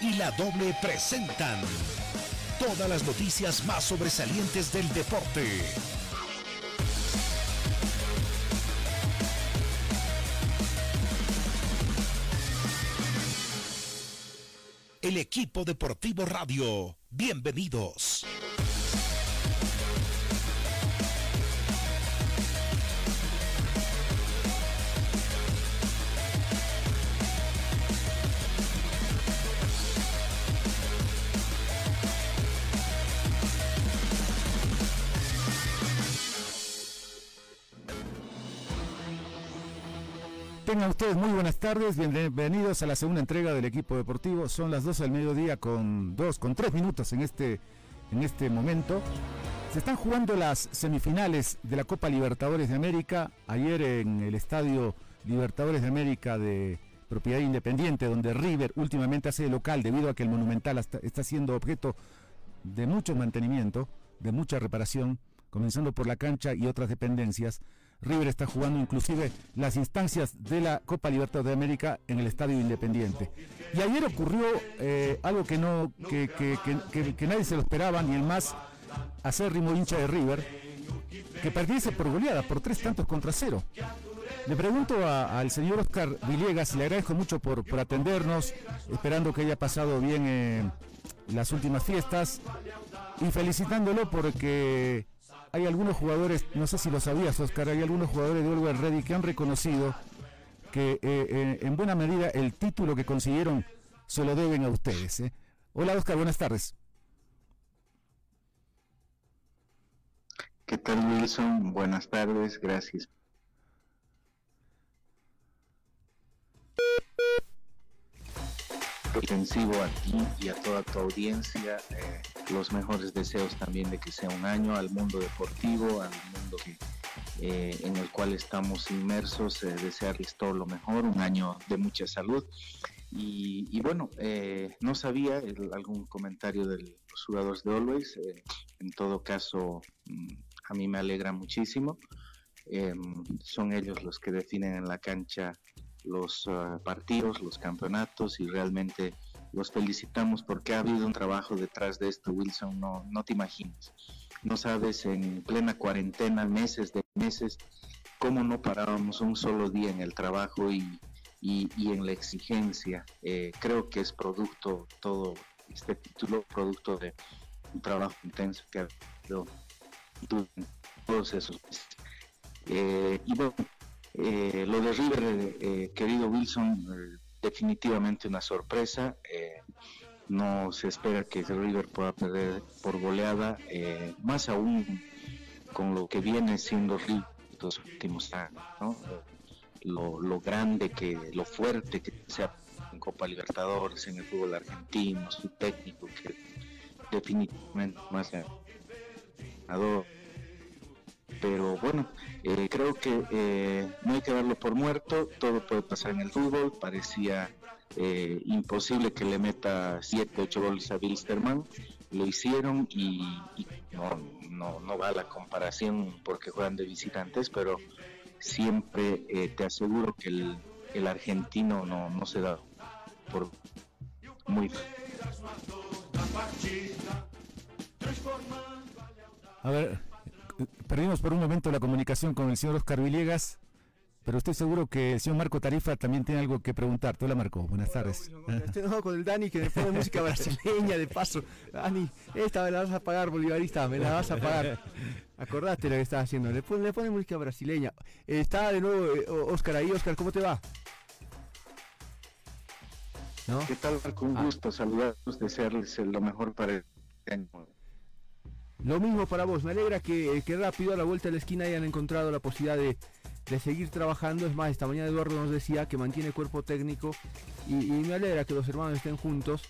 Y La Doble presentan todas las noticias más sobresalientes del deporte. El equipo deportivo radio, bienvenidos. Tengan ustedes muy buenas tardes, bienvenidos a la segunda entrega del equipo deportivo. Son las 12 del mediodía con dos, con tres minutos en este, en este momento. Se están jugando las semifinales de la Copa Libertadores de América. Ayer en el Estadio Libertadores de América de propiedad independiente, donde River últimamente hace local debido a que el Monumental está siendo objeto de mucho mantenimiento, de mucha reparación, comenzando por la cancha y otras dependencias. River está jugando inclusive las instancias de la Copa Libertadores de América en el Estadio Independiente. Y ayer ocurrió eh, algo que no que, que, nadie se lo esperaba, ni el más acérrimo hincha de River, que perdiese por goleada, por tres tantos contra cero. Le pregunto al señor Oscar Villegas, le agradezco mucho por, por atendernos, esperando que haya pasado bien eh, las últimas fiestas, y felicitándolo porque hay algunos jugadores, no sé si lo sabías, Oscar, hay algunos jugadores de Always Ready que han reconocido que eh, eh, en buena medida el título que consiguieron se lo deben a ustedes. ¿eh? Hola, Oscar, buenas tardes. ¿Qué tal, Wilson? Buenas tardes, gracias extensivo a ti y a toda tu audiencia. Eh, los mejores deseos también de que sea un año al mundo deportivo, al mundo eh, en el cual estamos inmersos, eh, desearles todo lo mejor, un año de mucha salud. Y, bueno, no sabía algún comentario de los jugadores de Always, en todo caso mm, a mí me alegra muchísimo. Em, son ellos los que definen en la cancha los ah, partidos, los campeonatos y realmente los felicitamos porque ha habido un trabajo detrás de esto, Wilson, no, no te imaginas. No sabes, en plena cuarentena, meses de meses, cómo no parábamos un solo día en el trabajo y, y, en la exigencia. Eh, creo que es producto, todo este título, producto de un trabajo intenso que ha habido todos esos meses. Eh, y bueno, eh, lo de River, eh, querido Wilson, eh, definitivamente una sorpresa. no se espera que River pueda perder por goleada, más aún con lo que viene siendo River los últimos años, lo, grande que, lo fuerte que sea en Copa Libertadores, en el fútbol argentino, su técnico que definitivamente más ganador pero bueno, eh, creo que eh, no hay que darlo por muerto, todo puede pasar en el fútbol, parecía eh, imposible que le meta 7, 8 goles a Wilstermann, lo hicieron y, no, no, no, va la comparación porque juegan de visitantes, pero siempre te aseguro que el, el argentino no, no se da por muy... A ver, perdimos por un momento la comunicación con el señor Oscar Villegas, pero estoy seguro que el señor Marco Tarifa también tiene algo que preguntar. Hola Marco, buenas tardes. Estoy enojado con el Dani que me pone música brasileña de paso. Dani, esta me la vas a pagar, bolivarista, me la vas a pagar. Acordaste lo que estaba haciendo, le pone, le pone música brasileña. está de nuevo eh, Oscar ahí, Oscar, ¿cómo te va? ¿Qué tal, Marco? Un ah. gusto saludarlos, desearles lo mejor para el año lo mismo para vos, me alegra que, que, rápido a la vuelta de la esquina hayan encontrado la posibilidad de, seguir trabajando. Es más, esta mañana Eduardo nos decía que mantiene cuerpo técnico y, me alegra que los hermanos estén juntos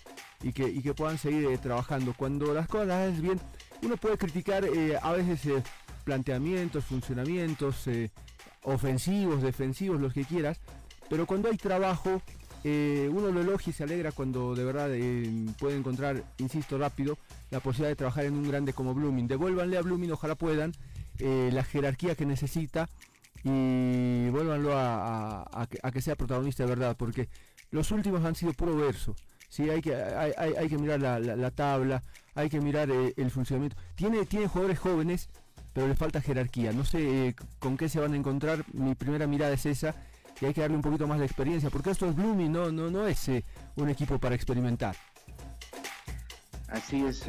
y que, que puedan seguir eh, trabajando. Cuando las cosas las haces bien, uno puede criticar eh, a veces eh, planteamientos, funcionamientos ofensivos, defensivos, los que quieras, pero cuando hay trabajo, uno lo elogia y se alegra cuando de verdad puede encontrar, insisto, rápido la posibilidad de trabajar en un grande como Blooming. Devuélvanle a Blooming, ojalá puedan, eh, la jerarquía que necesita y vuélvanlo a, que sea protagonista de verdad, porque los últimos han sido puro verso. Sí, hay que, hay, que mirar la, la, tabla, hay que mirar eh, el funcionamiento. Tiene, tiene jugadores jóvenes, pero le falta jerarquía. No sé eh, con qué se van a encontrar. Mi primera mirada es esa. Y hay que darle un poquito más de experiencia, porque esto es Blooming, no, no, no es eh, un equipo para experimentar. Así es,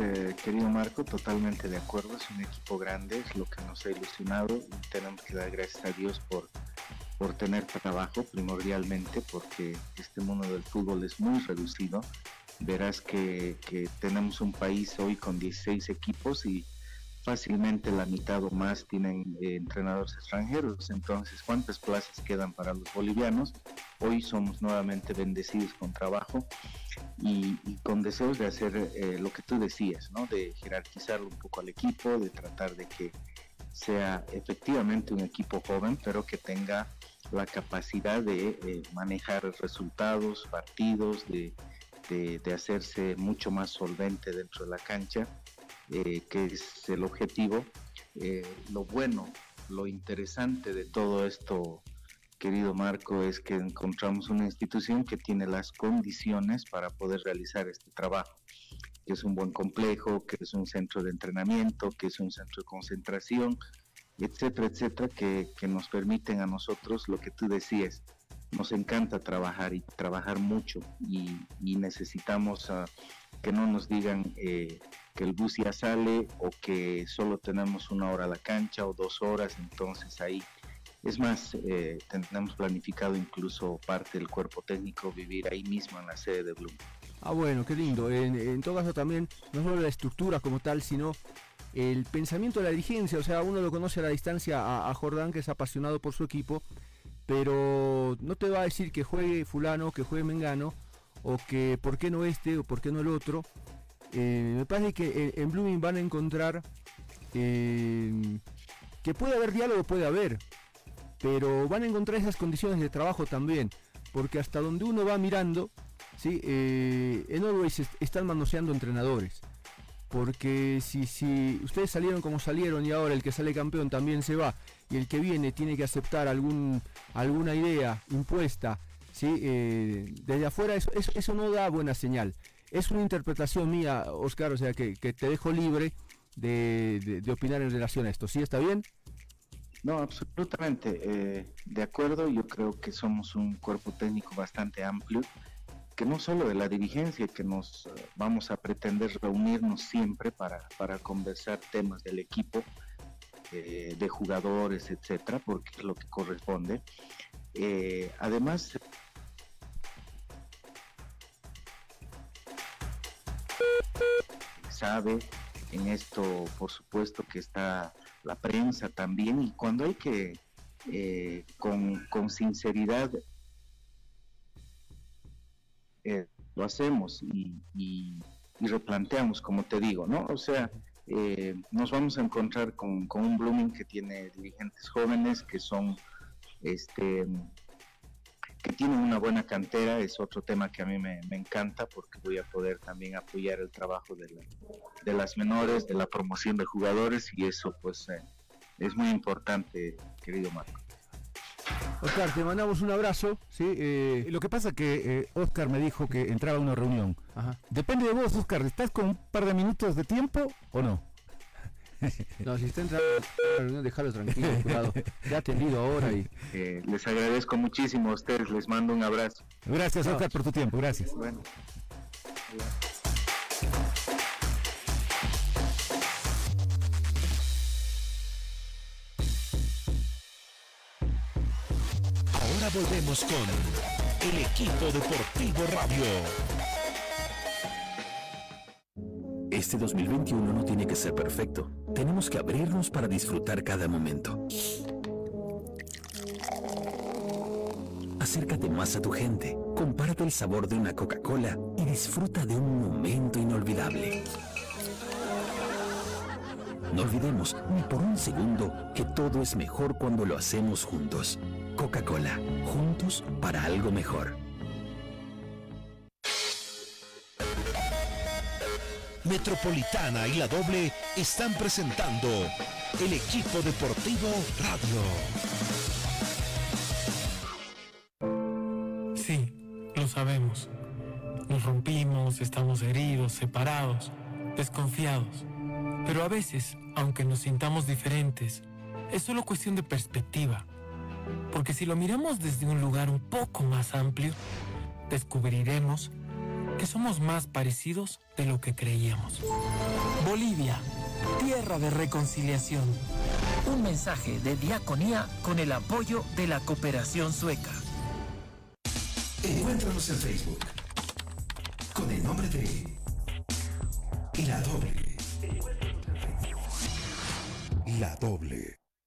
querido Marco, totalmente de acuerdo. Es un equipo grande, es lo que nos ha ilusionado tenemos que dar gracias a Dios por, por tener trabajo primordialmente, porque este mundo del fútbol es muy reducido. Verás que, tenemos un país hoy con 16 equipos y fácilmente la mitad o más tienen eh, entrenadores extranjeros. Entonces, ¿cuántas plazas quedan para los bolivianos? Hoy somos nuevamente bendecidos con trabajo y, con deseos de hacer eh, lo que tú decías, ¿no? De jerarquizar un poco al equipo, de tratar de que sea efectivamente un equipo joven, pero que tenga la capacidad de eh, manejar resultados, partidos, de, hacerse mucho más solvente dentro de la cancha, eh, que es el objetivo. Eh, lo bueno, lo interesante de todo esto, querido Marco, es que encontramos una institución que tiene las condiciones para poder realizar este trabajo que es un buen complejo, que es un centro de entrenamiento, que es un centro de concentración, etcétera, etcétera, que, nos permiten a nosotros lo que tú decías. Nos encanta trabajar y trabajar mucho y, necesitamos ah, que no nos digan eh, que el bus ya sale o que solo tenemos una hora a la cancha o dos horas, entonces ahí es más, eh, tenemos planificado incluso parte del cuerpo técnico vivir ahí mismo en la sede de Bloom. Ah, bueno, qué lindo. En, en todo caso también, no solo la estructura como tal, sino el pensamiento de la dirigencia, o sea, uno lo conoce a la distancia a, Jordán, que es apasionado por su equipo, pero no te va a decir que juegue fulano, que juegue Mengano, o que por qué no este o por qué no el otro. Eh, me parece que en, Blooming van a encontrar eh, que puede haber diálogo, puede haber, pero van a encontrar esas condiciones de trabajo también, porque hasta donde uno va mirando, ¿sí? Eh, en Always están manoseando entrenadores porque si, si ustedes salieron como salieron y ahora el que sale campeón también se va y el que viene tiene que aceptar algún, alguna idea impuesta, ¿sí? Eh, desde afuera eso, eso, no da buena señal. Es una interpretación mía, Oscar, o sea que, te dejo libre de, opinar en relación a esto. ¿Sí está bien? No, absolutamente. Eh, de acuerdo, yo creo que somos un cuerpo técnico bastante amplio que no solo de la dirigencia, que nos eh, vamos a pretender reunirnos siempre para, conversar temas del equipo, eh, de jugadores, etcétera, porque es lo que corresponde. Eh, además, sabe en esto, por supuesto, que está la prensa también, y cuando hay que, con, con sinceridad, eh, lo hacemos y, replanteamos, como te digo, ¿no? O sea, eh, nos vamos a encontrar con, un Blooming que tiene dirigentes jóvenes que son, este, que tienen una buena cantera, es otro tema que a mí me, encanta porque voy a poder también apoyar el trabajo de, de, las menores, de la promoción de jugadores y eso pues eh, es muy importante, querido Marco. Oscar, te mandamos un abrazo. ¿sí? Eh, lo que pasa que eh, Oscar me dijo que entraba a una reunión. Depende de vos, Oscar. ¿Estás con un par de minutos de tiempo o no? No, si está entrando a una reunión, déjalo tranquilo, cuidado. Ya ha atendido ahora y... Eh, les agradezco muchísimo a ustedes, les mando un abrazo. Gracias, Oscar, por tu tiempo, gracias. Bueno. Volvemos con el equipo deportivo radio. Este 2021 no tiene que ser perfecto. Tenemos que abrirnos para disfrutar cada momento. Acércate más a tu gente, compárate el sabor de una Coca-Cola y disfruta de un momento inolvidable. No olvidemos ni por un segundo que todo es mejor cuando lo hacemos juntos. Coca-Cola, juntos para algo mejor. Metropolitana y la doble están presentando el equipo deportivo radio. Sí, los sabemos. Nos rompimos, estamos heridos, separados, desconfiados. Pero a veces, aunque nos sintamos diferentes, es solo cuestión de perspectiva. Porque si lo miramos desde un lugar un poco más amplio, descubriremos que somos más parecidos de lo que creíamos. Bolivia, tierra de reconciliación. Un mensaje de diaconía con el apoyo de la cooperación sueca. Encuéntranos en Facebook con el nombre de La Doble. La Doble.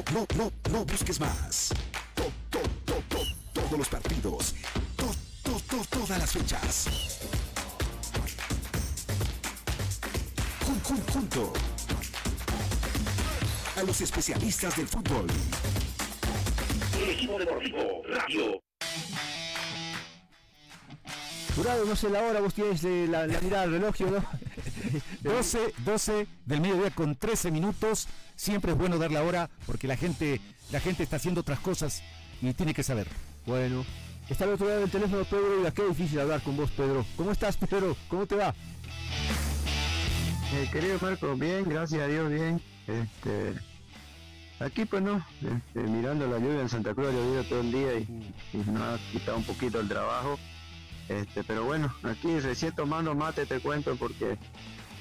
No, no, no, no, busques más. To, to, to, to, todos los partidos. To, to, to, todas las fechas. Jun, jun, junto a los especialistas del fútbol. El equipo deportivo Radio. Jurado, no sé la hora, vos tienes eh, la, la mirada al reloj, ¿no? 12, 12 del mediodía con 13 minutos. Siempre es bueno dar la hora porque la gente, la gente está haciendo otras cosas y tiene que saber. Bueno, está al otro lado del teléfono Pedro y qué difícil hablar con vos, Pedro. ¿Cómo estás, Pedro? ¿Cómo te va? Eh, querido Marco, bien, gracias a Dios, bien. Este, aquí pues no, este, mirando la lluvia en Santa Cruz, ha llovido todo el día y, y nos ha quitado un poquito el trabajo. Este, pero bueno, aquí recién tomando mate te cuento porque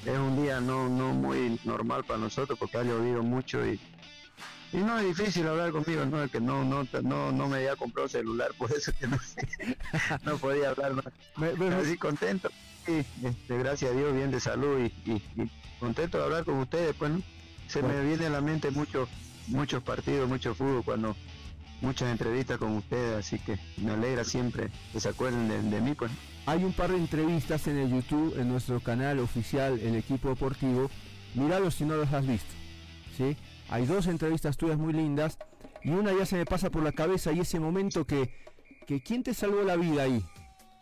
es un día no, no muy normal para nosotros porque ha llovido mucho y, y no es difícil hablar conmigo, no es que no, no, no, no me había comprado celular, por eso que no, no podía hablar más. Me- me- Así contento, sí, este, gracias a Dios, bien de salud y, y- y contento de hablar con ustedes, pues ¿no? se me viene a la mente muchos muchos partidos, mucho fútbol cuando muchas entrevistas con ustedes, así que me alegra siempre que se acuerden de, de mí, pues. Hay un par de entrevistas en el YouTube, en nuestro canal oficial, El Equipo Deportivo. Míralos si no los has visto. ¿sí? Hay dos entrevistas tuyas muy lindas y una ya se me pasa por la cabeza y ese momento que, que ¿quién te salvó la vida ahí?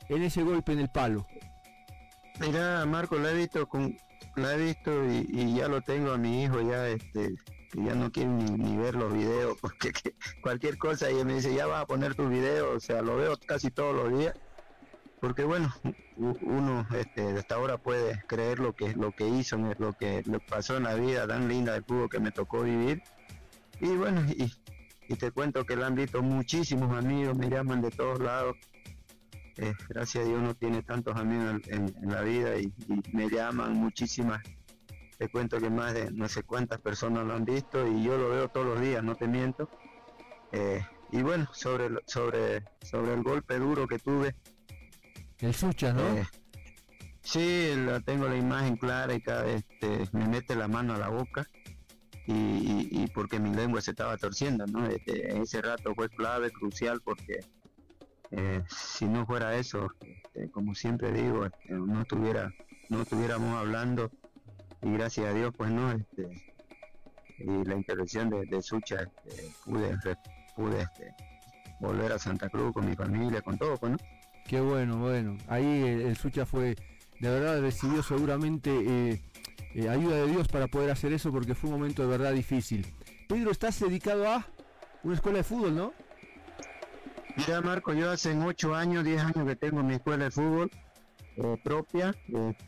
En ese golpe en el palo. Mira, Marco, la he visto con, la he visto y, y ya lo tengo a mi hijo ya, este, que ya no quiere ni, ver los videos, porque que cualquier cosa ella me dice, ya vas a poner tu video, o sea, lo veo casi todos los días, porque bueno, uno este, hasta ahora puede creer lo que, lo que hizo, lo que le pasó en la vida tan linda del fútbol que me tocó vivir, y bueno, y, te cuento que la han visto muchísimos amigos, me llaman de todos lados, eh, gracias a Dios no tiene tantos amigos en, la vida y, me llaman muchísimas. Te cuento que más de no sé cuántas personas lo han visto y yo lo veo todos los días, no te miento. Eh, y bueno, sobre, sobre, sobre el golpe duro que tuve. El Sucha, ¿no? eh, sí, la, tengo la imagen clara y cada vez este, me mete la mano a la boca. Y, y- porque mi lengua se estaba torciendo, ¿no? Este, ese rato fue clave, crucial, porque eh, si no fuera eso, este, como siempre digo, este, no no estuviéramos hablando y gracias a Dios, pues no, este, y la intervención de, Sucha, pude, pude volver a Santa Cruz con mi familia, con todo, pues no. Qué bueno, bueno. Ahí el, Sucha fue, de verdad recibió seguramente eh, eh, ayuda de Dios para poder hacer eso porque fue un momento de verdad difícil. Pedro, estás dedicado a una escuela de fútbol, ¿no? Mira Marco, yo hace 8 años, 10 años que tengo mi escuela de fútbol eh, propia,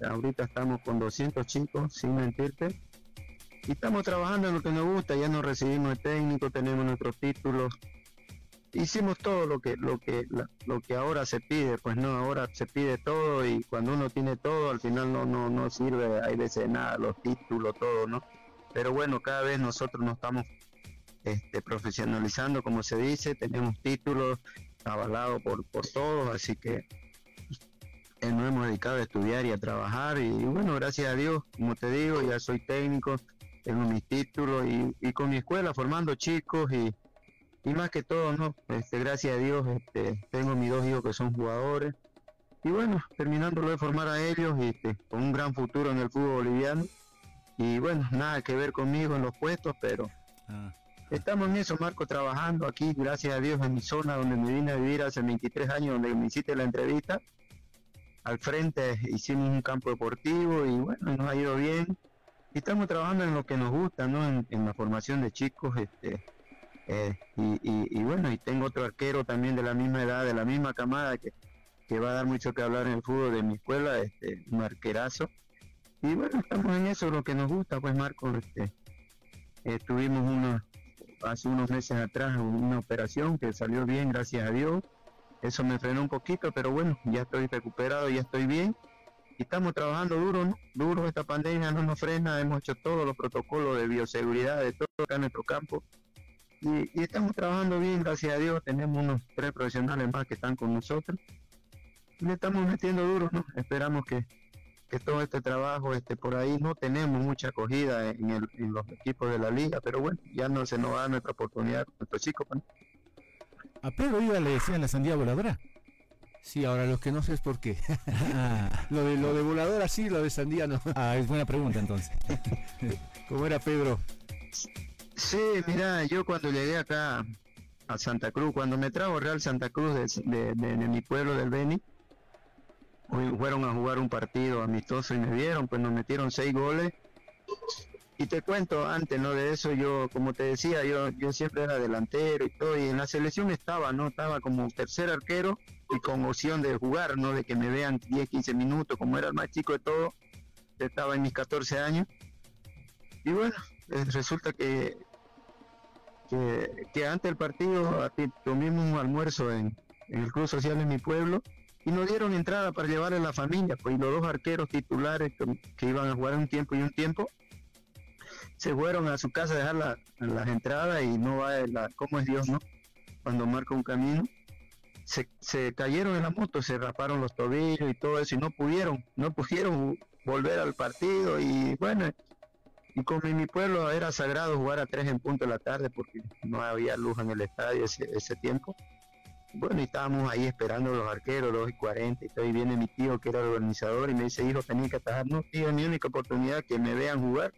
ahorita estamos con 200 chicos, sin mentirte, y estamos trabajando en lo que nos gusta, ya nos recibimos de técnico, tenemos nuestros títulos, hicimos todo lo que lo que lo que ahora se pide, pues no, ahora se pide todo y cuando uno tiene todo al final no no no sirve, hay veces nada, los títulos, todo, ¿no? Pero bueno, cada vez nosotros nos estamos este, profesionalizando, como se dice, tenemos títulos avalados por, por todos, así que eh, nos hemos dedicado a estudiar y a trabajar y, bueno, gracias a Dios, como te digo, ya soy técnico, tengo mis títulos y, y con mi escuela formando chicos y, y más que todo, ¿no? Este, gracias a Dios, este, tengo mis dos hijos que son jugadores y bueno, terminándolo de formar a ellos este, con un gran futuro en el fútbol boliviano. Y bueno, nada que ver conmigo en los puestos, pero Ah, estamos en eso, Marco, trabajando aquí, gracias a Dios, en mi zona donde me vine a vivir hace 23 años, donde me hiciste la entrevista. Al frente hicimos un campo deportivo y bueno, nos ha ido bien. Y estamos trabajando en lo que nos gusta, ¿no? En, en la formación de chicos, este, eh, y, y- y bueno, y tengo otro arquero también de la misma edad, de la misma camada, que, que va a dar mucho que hablar en el fútbol de mi escuela, este, un arquerazo. Y bueno, estamos en eso, lo que nos gusta, pues Marco, este, eh, tuvimos una, hace unos meses atrás una operación que salió bien, gracias a Dios. Eso me frenó un poquito, pero bueno, ya estoy recuperado, ya estoy bien. Y estamos trabajando duro, ¿no? Duro, esta pandemia no nos frena, hemos hecho todos los protocolos de bioseguridad de todo acá en nuestro campo. Y, y estamos trabajando bien, gracias a Dios. Tenemos unos tres profesionales más que están con nosotros. Y le estamos metiendo duro, ¿no? Esperamos que, que todo este trabajo este por ahí no tenemos mucha acogida en, el- en los equipos de la liga, pero bueno, ya no se nos da nuestra oportunidad con nuestros chicos. ¿no? ¿A Pedro Iba le decían la sandía voladora? Sí, ahora lo que no sé es por qué. Ah, lo de lo de voladora sí, lo de sandía no. ah, es buena pregunta entonces. ¿Cómo era Pedro? Sí, mira, yo cuando llegué acá a Santa Cruz, cuando me trajo Real Santa Cruz de, de- mi pueblo del Beni, fueron a jugar un partido amistoso y me vieron, pues nos metieron seis goles. Y te cuento antes, ¿no? De eso yo, como te decía, yo, yo siempre era delantero y todo, y en la selección estaba, ¿no? Estaba como tercer arquero y con opción de jugar, ¿no? De que me vean 10, 15 minutos, como era el más chico de todo, estaba en mis 14 años. Y bueno, eh, resulta que que, antes del partido tuvimos un almuerzo en, el Club Social de mi pueblo y nos dieron entrada para llevarle a la familia, pues y los dos arqueros titulares que, que iban a jugar un tiempo y un tiempo se fueron a su casa a dejar la- las entradas y no va la, cómo es Dios, ¿no? Cuando marca un camino. Se, se cayeron en la moto, se raparon los tobillos y todo eso y no pudieron, no pudieron volver al partido y bueno, y como en mi pueblo era sagrado jugar a tres en punto de la tarde porque no había luz en el estadio ese, ese tiempo. Bueno, y estábamos ahí esperando los arqueros, los y 40, y y viene mi tío que era el organizador y me dice, hijo, tenía que atajar. No, tío, mi única oportunidad que me vean jugar.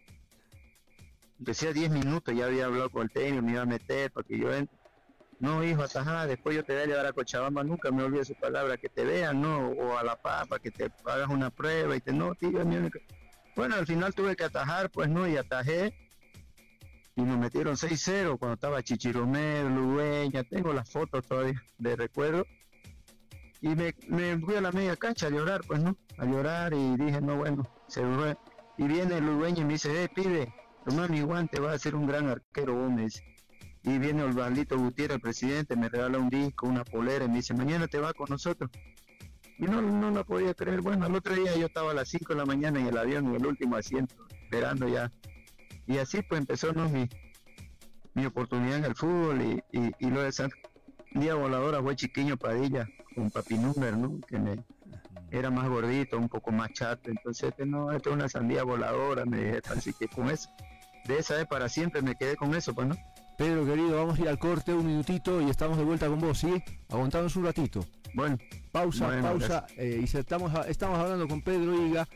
Empecé a 10 minutos, ya había hablado con el técnico, me iba a meter para que yo entre. No, hijo, atajá, después yo te voy a llevar a Cochabamba, nunca me olvido su palabra, que te vean, ¿no? O a La Paz, para que te hagas una prueba y te, no, tío, mi única. Bueno, al final tuve que atajar, pues no, y atajé. Y nos metieron 6-0 cuando estaba Chichiromero, Ludueña, tengo las fotos todavía de recuerdo. Y me, me fui a la media cancha a llorar, pues no, a llorar y dije, no, bueno, se fue. Y viene Ludueña y me dice, eh, pibe, toma mi guante, va a ser un gran arquero, dice. Y viene Osvaldito Gutiérrez, el presidente, me regala un disco, una polera, y me dice, mañana te va con nosotros. Y no, no la podía creer. Bueno, el otro día yo estaba a las 5 de la mañana en el avión, en el último asiento, esperando ya. Y así pues empezó ¿no? mi, mi oportunidad en el fútbol y, y, y lo de San Día Voladora fue Chiquiño Padilla, con Papi Número, ¿no? Que me, era más gordito, un poco más chato. Entonces, este, no, esto es una sandía voladora, me dije, así que con eso, de esa vez para siempre me quedé con eso, pues, ¿no? Pedro, querido, vamos a ir al corte un minutito y estamos de vuelta con vos, ¿sí? Aguantanos un ratito. Bueno, Pausa, Bueno, pausa. eh, y estamos, estamos hablando con Pedro Higa.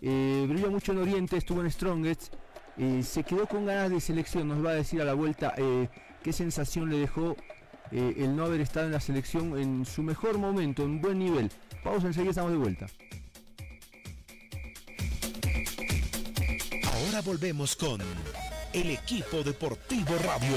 Eh, brilló mucho en Oriente, estuvo en Strongest. eh, se quedó con ganas de selección. Nos va a decir a la vuelta eh, qué sensación le dejó eh, el no haber estado en la selección en su mejor momento, en buen nivel. Pausa, enseguida estamos de vuelta. Ahora volvemos con el equipo deportivo radio.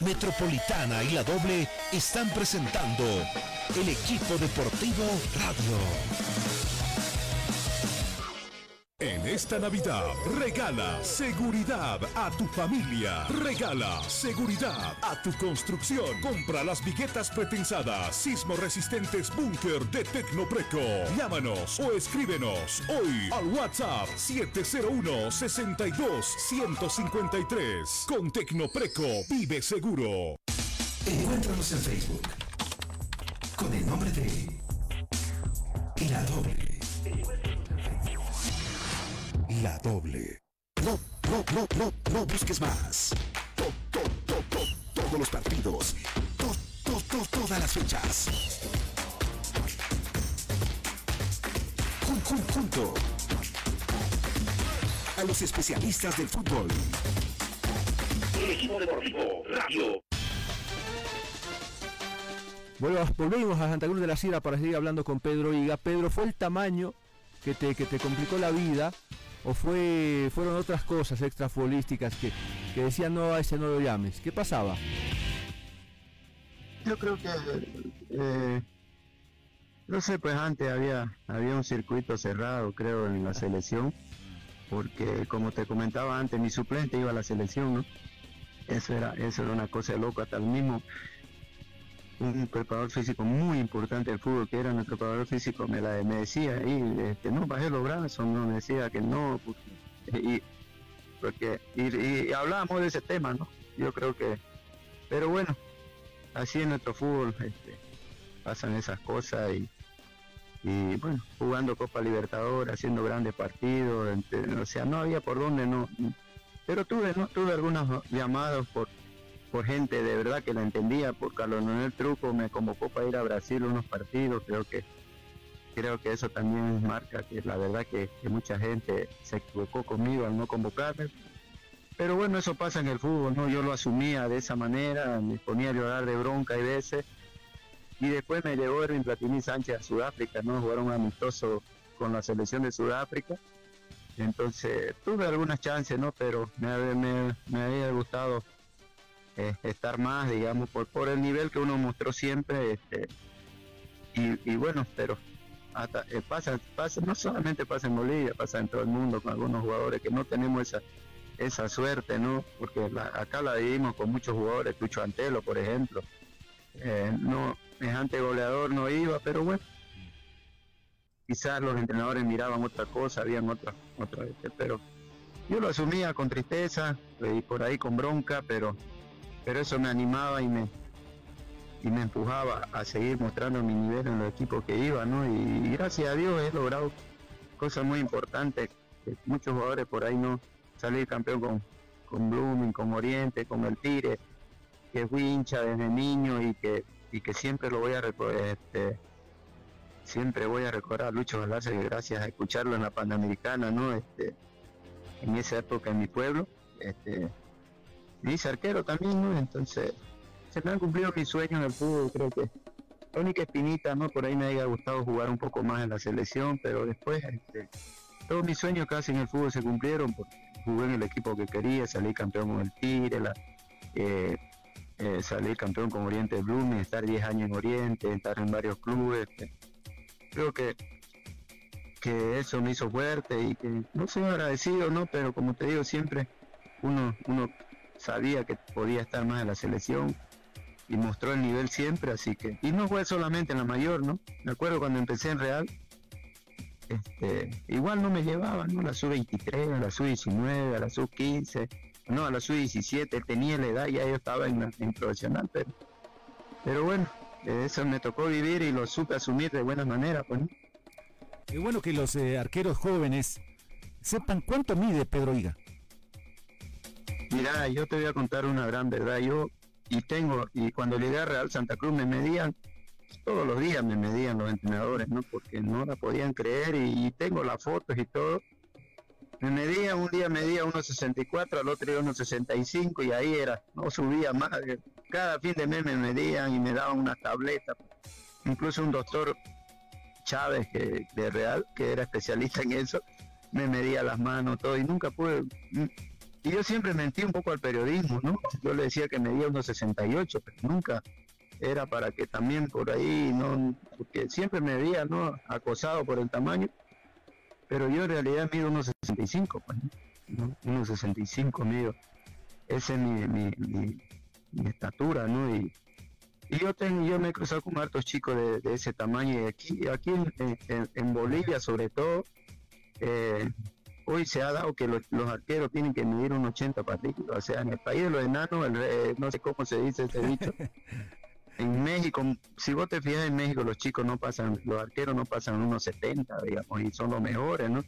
Metropolitana y la doble están presentando el equipo deportivo radio. En Esta Navidad regala seguridad a tu familia. Regala seguridad a tu construcción. Compra las viguetas pretensadas, sismo resistentes búnker de Tecnopreco. Llámanos o escríbenos hoy al WhatsApp 701 62 153. Con Tecnopreco vive seguro. Encuéntranos en Facebook con el nombre de La Doble. La doble. No, no, no, no, no busques más. To- to- to- to- todos los partidos. To- to- to- todas las fechas. Jun- jun- junto a los especialistas del fútbol. El equipo deportivo Radio. Vuelvo- volvemos a Santa Cruz de la Sierra para seguir hablando con Pedro Higa. Pedro, ¿fue el tamaño que te, que te complicó la vida o fue, fueron otras cosas extrafutbolísticas que, que decían no a ese no lo llames? ¿Qué pasaba? Yo creo que, eh, no sé, pues antes había, había un circuito cerrado, creo, en la selección, porque como te comentaba antes, mi suplente iba a la selección, ¿no? Eso era, eso era una cosa loca, hasta el mismo, un preparador físico muy importante del fútbol, que era nuestro preparador físico, me, la, decía, y, este, no, bajé los brazos, no, me decía que no, porque, y, porque, y, hablábamos de ese tema, ¿no? Yo creo que, pero bueno, así en nuestro fútbol este, pasan esas cosas y, y bueno, jugando Copa Libertadores, haciendo grandes partidos, o sea, no había por dónde no. Pero tuve, ¿no? tuve algunos llamados por, por gente de verdad que la entendía, por Carlos Manuel Truco me convocó para ir a Brasil unos partidos, creo que creo que eso también marca que la verdad que, mucha gente se equivocó conmigo al no convocarme, pero bueno, eso pasa en el fútbol, ¿no? Yo lo asumía de esa manera, me ponía a llorar de bronca y veces. Y después me llevó Erwin Platini Sánchez a Sudáfrica, ¿no? Jugaron amistoso con la selección de Sudáfrica. Entonces tuve algunas chances, ¿no? Pero me había gustado eh, estar más, digamos, por, por el nivel que uno mostró siempre. Este, y, bueno, pero hasta, eh, pasa, pasa, no solamente pasa en Bolivia, pasa en todo el mundo con algunos jugadores que no tenemos esa esa suerte, ¿no? Porque acá la vivimos con muchos jugadores, Tucho Antelo, por ejemplo. Eh, no, es ante goleador, no iba, pero bueno. Quizás los entrenadores miraban otra cosa, habían otra, otra, este, pero yo lo asumía con tristeza y por ahí con bronca, pero, pero eso me animaba y me, y me empujaba a seguir mostrando mi nivel en los equipos que iba, ¿no? Y, gracias a Dios he logrado cosas muy importantes muchos jugadores por ahí no salir campeón con, con Blooming, con Oriente, con el Tire, que fui hincha desde niño y que, y que siempre lo voy a recordar, este, siempre voy a recordar a Lucho gracias a escucharlo en la Panamericana, ¿no? Este, en esa época en mi pueblo, este, me hice arquero también, ¿no? Entonces, se me han cumplido mis sueños en el fútbol, creo que la única espinita, ¿no? Por ahí me haya gustado jugar un poco más en la selección, pero después, este, todos mis sueños casi en el fútbol se cumplieron porque jugué en el equipo que quería, salí campeón con el Tigre, la, eh, eh, salí campeón con Oriente Blooming, estar 10 años en Oriente, estar en varios clubes. eh, creo que que eso me hizo fuerte y que no soy agradecido, ¿no? Pero como te digo, siempre uno, uno sabía que podía estar más en la selección y mostró el nivel siempre, así que, y no fue solamente en la mayor, ¿no? Me acuerdo cuando empecé en Real, este, igual no me llevaban, ¿no? La sub-23, a la sub-19, a la sub-15, no, a la sub-17, tenía la edad, ya yo estaba en, en profesional, pero, pero bueno, eso me tocó vivir y lo supe asumir de buena manera, pues, ¿no? Es bueno que los eh, arqueros jóvenes sepan cuánto mide Pedro Higa. Mira, yo te voy a contar una gran verdad. Yo, y tengo, y cuando llegué a Real Santa Cruz me medían, todos los días me medían los entrenadores, ¿no? Porque no la podían creer y, tengo las fotos y todo. Me medían, un día medía 1.64, al otro día 1.65 y ahí era, no subía más. Cada fin de mes me medían y me daban una tableta. Incluso un doctor Chávez que, de Real, que era especialista en eso, me medía las manos, todo, y nunca pude. Y yo siempre mentí un poco al periodismo, ¿no? Yo le decía que medía unos 68, pero nunca era para que también por ahí, ¿no? Porque siempre me veía, ¿no? Acosado por el tamaño. pero yo en realidad mido unos 65, pues, ¿no? unos 65 mido. Esa es mi, mi, estatura, ¿no? Y, yo tengo, yo me he cruzado con hartos chicos de, ese tamaño y aquí, aquí en Bolivia sobre todo, eh, hoy se ha dado que los, los arqueros tienen que medir un 80 para arriba, o sea, en el país de los enanos, el re- no sé cómo se dice ese dicho, en México, si vos te fijas en México, los chicos no pasan, los arqueros no pasan unos 70, digamos, y son los mejores, ¿no?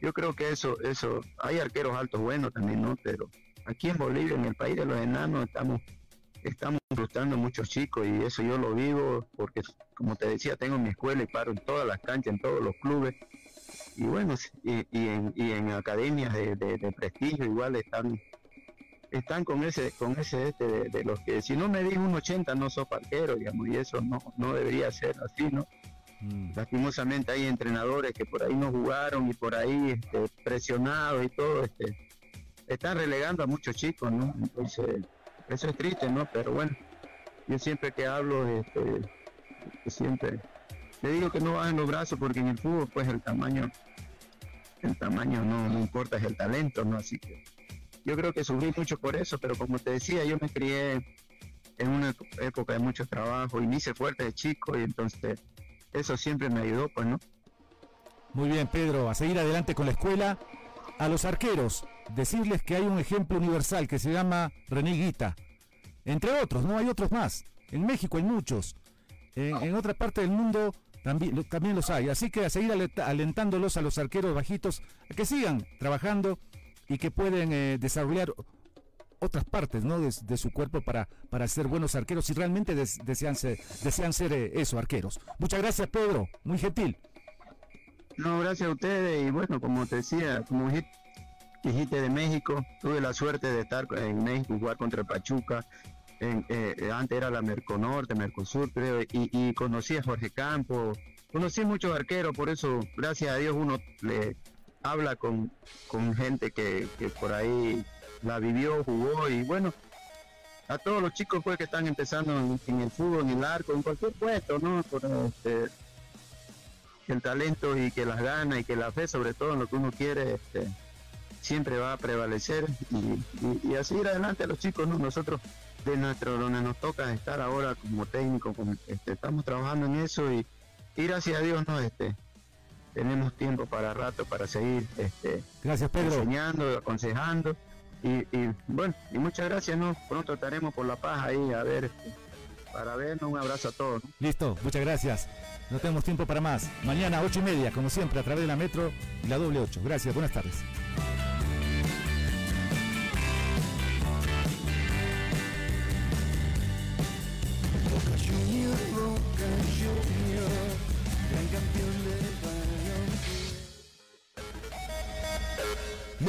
Yo creo que eso, eso, hay arqueros altos buenos también, ¿no? Pero aquí en Bolivia, en el país de los enanos, estamos estamos frustrando a muchos chicos y eso yo lo vivo porque como te decía tengo mi escuela y paro en todas las canchas en todos los clubes y bueno y, y en, y en academias de, de- de prestigio igual están están con ese con ese este de, de los que si no me di un 80 no sos parquero digamos y eso no no debería ser así no lastimosamente hay entrenadores que por ahí no jugaron y por ahí este, presionados y todo este están relegando a muchos chicos no entonces eso es triste, ¿no? Pero bueno, yo siempre que hablo, este, siempre le digo que no bajen los brazos porque en el fútbol, pues el tamaño, el tamaño no, no importa, es el talento, ¿no? Así que yo creo que sufrí mucho por eso, pero como te decía, yo me crié en una época de mucho trabajo y me hice fuerte de chico y entonces eso siempre me ayudó, pues, ¿no? Muy bien, Pedro, a seguir adelante con la escuela. A los arqueros, decirles que hay un ejemplo universal que se llama René Guita. Entre otros, no hay otros más. En México hay muchos. En, en otra parte del mundo también, también los hay. Así que a seguir alentándolos a los arqueros bajitos a que sigan trabajando y que pueden eh, desarrollar otras partes ¿no? de, su cuerpo para, para ser buenos arqueros si realmente des- desean ser, desean ser eh, eso, arqueros. Muchas gracias, Pedro. Muy gentil. No, gracias a ustedes y bueno, como te decía, como dijiste de México, tuve la suerte de estar en México, jugar contra el Pachuca, en- eh, eh, antes era la Merconorte, Mercosur creo, y, y conocí a Jorge Campos, conocí muchos arqueros, por eso gracias a Dios uno le habla con, con gente que, que por ahí la vivió, jugó y bueno, a todos los chicos pues que están empezando en, en el fútbol, en el arco, en cualquier puesto, ¿no? Por, este, el talento y que las ganas y que la fe sobre todo en lo que uno quiere este, siempre va a prevalecer y, y- y así ir adelante a los chicos ¿no? nosotros de nuestro donde nos toca estar ahora como técnico como, este, estamos trabajando en eso y, y gracias a Dios no este tenemos tiempo para rato para seguir este Gracias, Pedro. enseñando aconsejando y, y, bueno y muchas gracias no pronto estaremos por la paz ahí a ver este, para vernos un abrazo a todos ¿no? Listo, muchas gracias. No tenemos tiempo para más. Mañana, ocho y media, como siempre, a través de la Metro y la doble 8. Gracias, buenas tardes.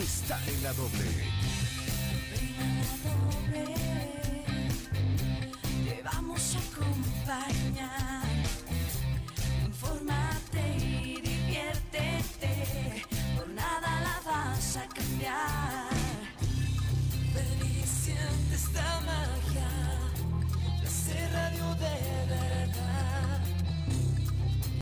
Están en la doble.